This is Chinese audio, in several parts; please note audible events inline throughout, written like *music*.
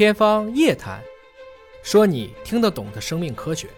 天方夜谭，说你听得懂的生命科学。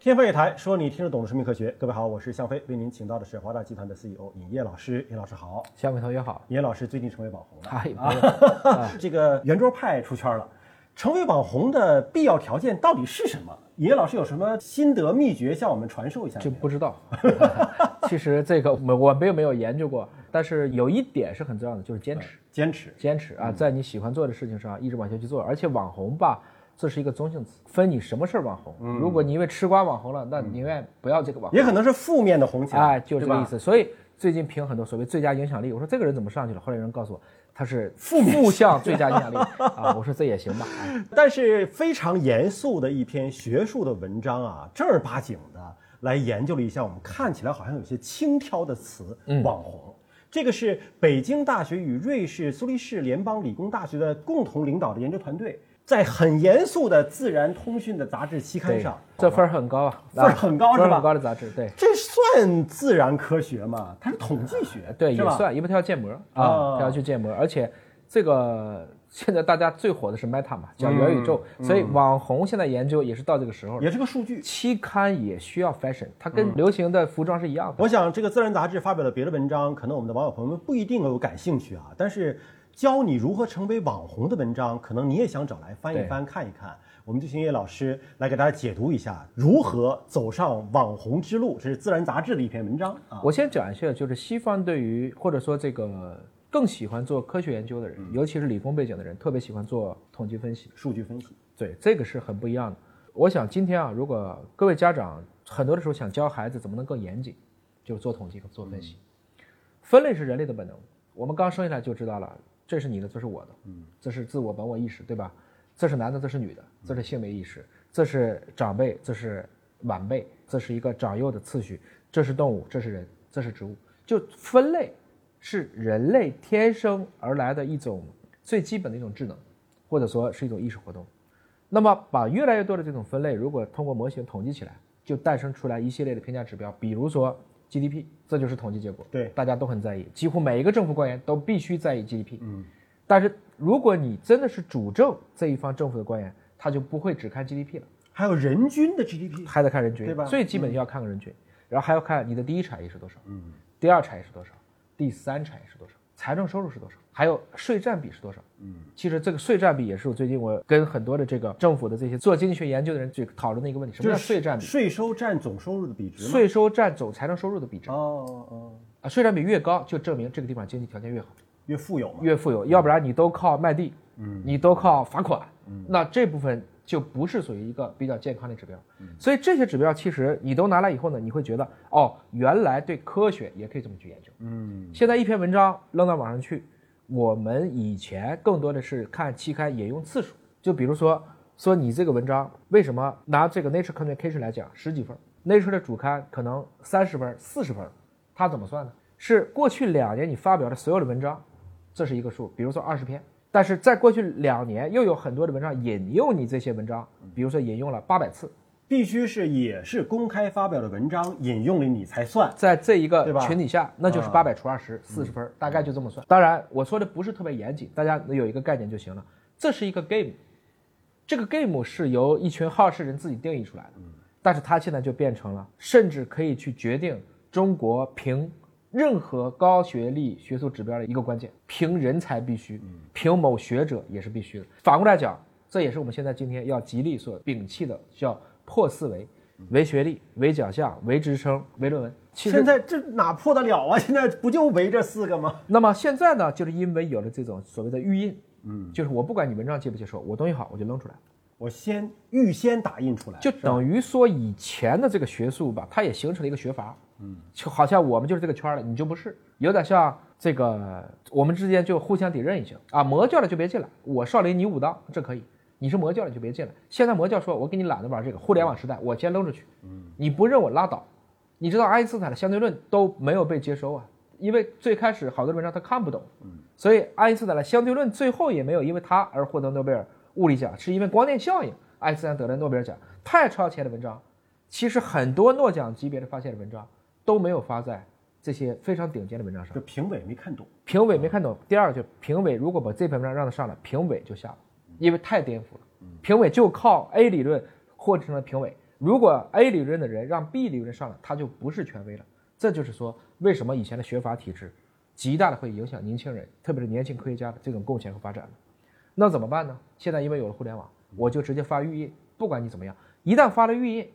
天方夜谭，说你听得懂的生命科学。各位好，我是向飞，为您请到的是华大集团的 CEO 尹烨老师。尹老师好，向飞同学好。尹烨老师最近成为网红了，哎啊，*laughs* 这个圆桌派出圈了。成为网红的必要条件到底是什么？尹烨老师有什么心得秘诀向我们传授一下？就不知道。*laughs* 其实这个我我并没有研究过，但是有一点是很重要的，就是坚持，坚持，坚持啊，在你喜欢做的事情上一直往下去做。而且网红吧，这是一个中性词，分你什么事儿网红。如果你因为吃瓜网红了，那宁愿不要这个网红。也可能是负面的红起来，哎，就这个意思。所以最近评很多所谓最佳影响力，我说这个人怎么上去了？后来有人告诉我。他是负负向最佳影响力 *laughs* 啊！我说这也行吧，但是非常严肃的一篇学术的文章啊，正儿八经的来研究了一下我们看起来好像有些轻佻的词“网红”。这个是北京大学与瑞士苏黎世联邦理工大学的共同领导的研究团队。在很严肃的《自然通讯》的杂志期刊上，这分儿很高啊，分儿很高是吧？很高的杂志，对，这算自然科学吗？它是统计学，对，也算，因为它要建模啊，它要去建模，而且这个现在大家最火的是 Meta 嘛，叫元宇宙，所以网红现在研究也是到这个时候，也是个数据。期刊也需要 fashion，它跟流行的服装是一样的。我想这个《自然》杂志发表了别的文章，可能我们的网友朋友们不一定有感兴趣啊，但是。教你如何成为网红的文章，可能你也想找来翻一翻、看一看。我们就请叶老师来给大家解读一下如何走上网红之路。这是《自然》杂志的一篇文章啊。我先讲一下，就是西方对于或者说这个更喜欢做科学研究的人，尤其是理工背景的人，特别喜欢做统计分析、数据分析。对，这个是很不一样的。我想今天啊，如果各位家长很多的时候想教孩子怎么能更严谨，就是做统计和做分析。分类是人类的本能，我们刚生下来就知道了。这是你的，这是我的，嗯，这是自我本我意识，对吧？这是男的，这是女的，这是性别意识，这是长辈，这是晚辈，这是一个长幼的次序，这是动物，这是人，这是植物。就分类是人类天生而来的一种最基本的一种智能，或者说是一种意识活动。那么把越来越多的这种分类，如果通过模型统计起来，就诞生出来一系列的评价指标，比如说。GDP，这就是统计结果。对，大家都很在意，几乎每一个政府官员都必须在意 GDP。嗯，但是如果你真的是主政这一方政府的官员，他就不会只看 GDP 了，还有人均的 GDP，还得看人均，对吧？最基本要看个人均，然后还要看你的第一产业是多少，嗯，第二产业是多少，第三产业是多少。财政收入是多少？还有税占比是多少？嗯，其实这个税占比也是我最近我跟很多的这个政府的这些做经济学研究的人去讨论的一个问题。什么叫税占比？税收占总收入的比值。税收占总财政收入的比值。哦哦啊，税占比越高，就证明这个地方经济条件越好，越富有嘛。越富有，要不然你都靠卖地，嗯，你都靠罚款，嗯，那这部分。就不是属于一个比较健康的指标，所以这些指标其实你都拿来以后呢，你会觉得哦，原来对科学也可以这么去研究。嗯，现在一篇文章扔到网上去，我们以前更多的是看期刊引用次数，就比如说说你这个文章为什么拿这个 Nature Communication 来讲十几分，Nature 的主刊可能三十分、四十分，它怎么算呢？是过去两年你发表的所有的文章，这是一个数，比如说二十篇。但是在过去两年，又有很多的文章引用你这些文章，比如说引用了八百次，必须是也是公开发表的文章引用了你才算。在这一个群体下，那就是八百除二十，四十分，大概就这么算。当然，我说的不是特别严谨，大家有一个概念就行了。这是一个 game，这个 game 是由一群好事人自己定义出来的，但是它现在就变成了，甚至可以去决定中国评。任何高学历学术指标的一个关键，评人才必须，评某学者也是必须的。反过来讲，这也是我们现在今天要极力所摒弃的，叫破四维：唯学历、唯奖项、唯职称、唯论文。现在这哪破得了啊？现在不就唯这四个吗？那么现在呢，就是因为有了这种所谓的预印，嗯，就是我不管你文章接不接受，我东西好我就扔出来。我先预先打印出来，就等于说以前的这个学术吧，它也形成了一个学阀，嗯，就好像我们就是这个圈了，你就不是，有点像这个我们之间就互相抵认一下啊，魔教的就别进来，我少林你武当这可以，你是魔教的就别进来。现在魔教说，我给你懒得玩这个互联网时代，我先扔出去，嗯，你不认我拉倒。你知道爱因斯坦的相对论都没有被接收啊，因为最开始好多文章他看不懂，嗯，所以爱因斯坦的相对论最后也没有因为他而获得诺贝尔。物理奖是因为光电效应，爱因斯坦得了诺贝尔奖。太超前的文章，其实很多诺奖级别的发现的文章都没有发在这些非常顶尖的文章上就。评委没看懂，评委没看懂，第二个就评委如果把这篇文章让他上了，评委就下了，因为太颠覆了。评委就靠 A 理论获成了评委，如果 A 理论的人让 B 理论上了，他就不是权威了。这就是说，为什么以前的学法体制极大的会影响年轻人，特别是年轻科学家的这种贡献和发展的。那怎么办呢？现在因为有了互联网，我就直接发预印，不管你怎么样，一旦发了预印，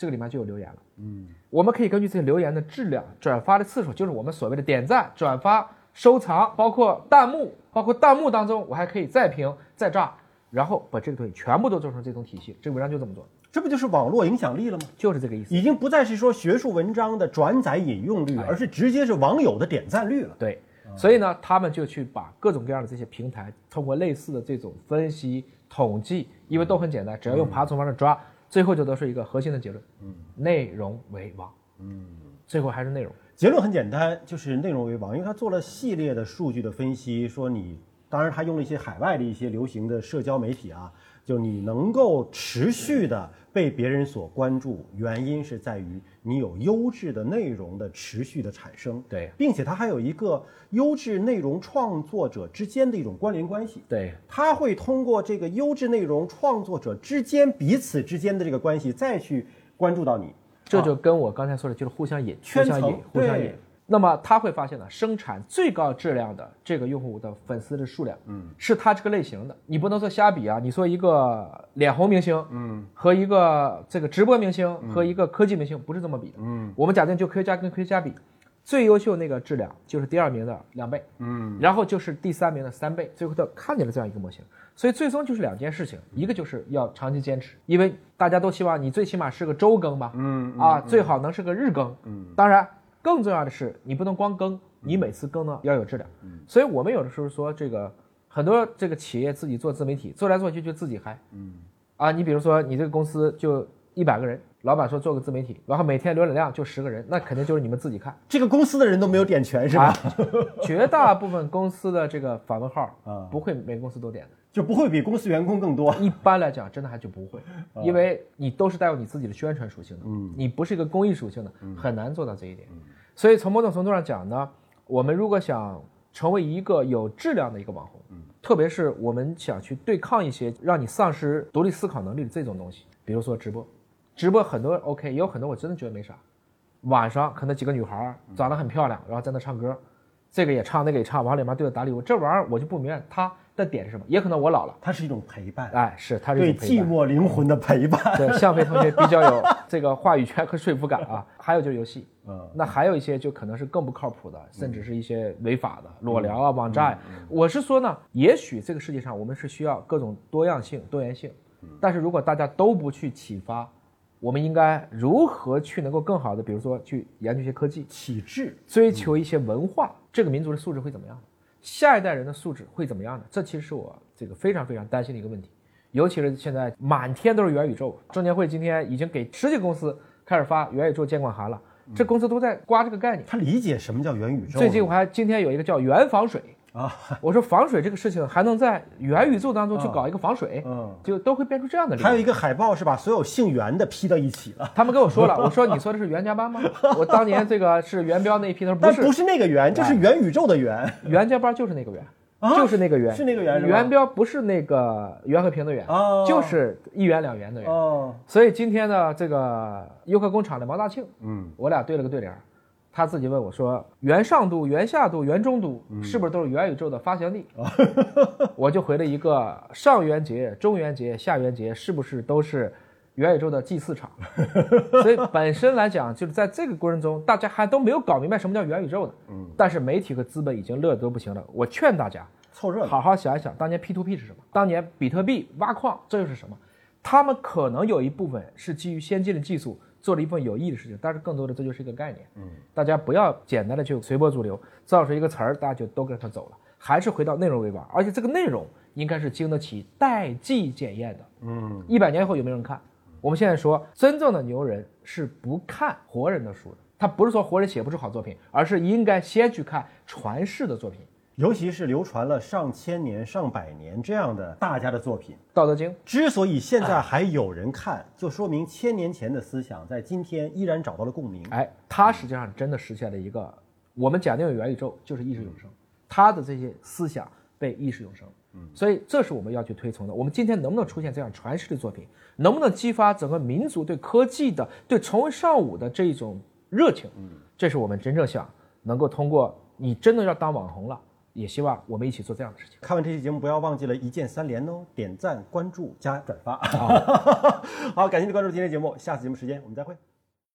这个里面就有留言了。嗯，我们可以根据这些留言的质量、转发的次数，就是我们所谓的点赞、转发、收藏，包括弹幕，包括弹幕当中，我还可以再评、再炸，然后把这个东西全部都做成这种体系。这个文章就这么做，这不就是网络影响力了吗？就是这个意思。已经不再是说学术文章的转载引用率，而是直接是网友的点赞率了。对，所以呢，他们就去把各种各样的这些平台，通过类似的这种分析、统计，因为都很简单，只要用爬虫方式抓，最后就得出一个核心的结论：嗯，内容为王。嗯，最后还是内容。结论很简单，就是内容为王，因为他做了系列的数据的分析，说你，当然他用了一些海外的一些流行的社交媒体啊，就你能够持续的被别人所关注，原因是在于你有优质的内容的持续的产生，对，并且它还有一个优质内容创作者之间的一种关联关系，对，它会通过这个优质内容创作者之间彼此之间的这个关系，再去关注到你。这就跟我刚才说的，就是互相引、互圈层互相对引。那么他会发现呢，生产最高质量的这个用户的粉丝的数量，嗯，是他这个类型的。你不能说瞎比啊，你说一个脸红明星，嗯，和一个这个直播明星和一个科技明星不是这么比的，嗯，我们假定就科学家跟科学家比，最优秀那个质量就是第二名的两倍，嗯，然后就是第三名的三倍，最后他看见了这样一个模型。所以最终就是两件事情，一个就是要长期坚持，因为大家都希望你最起码是个周更吧，嗯啊，最好能是个日更，嗯，当然更重要的是你不能光更，你每次更呢要有质量，所以我们有的时候说这个很多这个企业自己做自媒体，做来做去就自己嗨，嗯，啊，你比如说你这个公司就一百个人，老板说做个自媒体，然后每天浏览量就十个人，那肯定就是你们自己看，这个公司的人都没有点全是吧？啊，绝大部分公司的这个访问号 *laughs* 啊。不会每个公司都点的。就不会比公司员工更多。*laughs* 一般来讲，真的还就不会，因为你都是带有你自己的宣传属性的，嗯，你不是一个公益属性的，很难做到这一点。所以从某种程度上讲呢，我们如果想成为一个有质量的一个网红，特别是我们想去对抗一些让你丧失独立思考能力的这种东西，比如说直播，直播很多 OK，也有很多我真的觉得没啥。晚上可能几个女孩儿长得很漂亮，然后在那唱歌，这个也唱，那个也唱，往里面对着打礼物，这玩意儿我就不明白它的点是什么。也可能我老了，它是一种陪伴，哎，是它是一对寂种陪伴。寞灵魂的陪伴。对，向飞同学比较有这个话语权和说服感啊。*laughs* 还有就是游戏，嗯，那还有一些就可能是更不靠谱的，甚至是一些违法的裸聊啊、网站。我是说呢，也许这个世界上我们是需要各种多样性、多元性，但是如果大家都不去启发，我们应该如何去能够更好的，比如说去研究一些科技，体制追求一些文化，这个民族的素质会怎么样？下一代人的素质会怎么样呢？这其实是我这个非常非常担心的一个问题，尤其是现在满天都是元宇宙。证监会今天已经给十几个公司开始发元宇宙监管函了，这公司都在刮这个概念。他理解什么叫元宇宙。最近我还今天有一个叫元防水啊，*laughs* 我说防水这个事情还能在元宇宙当中去搞一个防水，嗯，就都会变出这样的。还有一个海报是把所有姓袁的 P 到一起了，他们跟我说了，*laughs* 我说你说的是袁家班吗？我当年这个是元彪那一批，他说不是，不是那个袁，就是元宇宙的元。袁家班就是那个袁。啊就是那个袁，是那个元是吧元标不是那个袁和平的袁，哦就是一元两元的元。哦，所以今天呢，这个优客工厂的毛大庆，嗯，我俩对了个对联儿，他自己问我说：“元上都、元下都、元中都，嗯是不是都是元宇宙的发祥地？” *laughs* 我就回了一个：上元节、中元节、下元节，是不是都是元宇宙的祭祀场？*laughs* 所以本身来讲，就是在这个过程中，大家还都没有搞明白什么叫元宇宙呢。嗯，但是媒体和资本已经乐得都不行了。我劝大家凑热闹。好好想一想，当年 P to P 是什么？当年比特币挖矿，这又是什么？他们可能有一部分是基于先进的技术做了一份有意义的事情，但是更多的这就是一个概念。嗯，大家不要简单的就随波逐流，造出一个词儿，大家就都跟他走了，还是回到内容为王，而且这个内容应该是经得起代际检验的。嗯，一百年后有没有人看？我们现在说，真正的牛人是不看活人的书的，他不是说活人写不出好作品，而是应该先去看传世的作品。尤其是流传了上千年、上百年这样的大家的作品，《道德经》之所以现在还有人看，就说明千年前的思想在今天依然找到了共鸣。哎，它实际上真的实现了一个，我们假定有元宇宙就是意识永生，它的这些思想被意识永生。嗯，所以这是我们要去推崇的。我们今天能不能出现这样传世的作品，能不能激发整个民族对科技的、对崇文尚武的这一种热情？嗯，这是我们真正想能够通过你真的要当网红了。也希望我们一起做这样的事情。看完这期节目，不要忘记了一键三连哦，点赞、关注、加转发。好，*laughs* 感谢你关注今天节目，下次节目时间我们再会。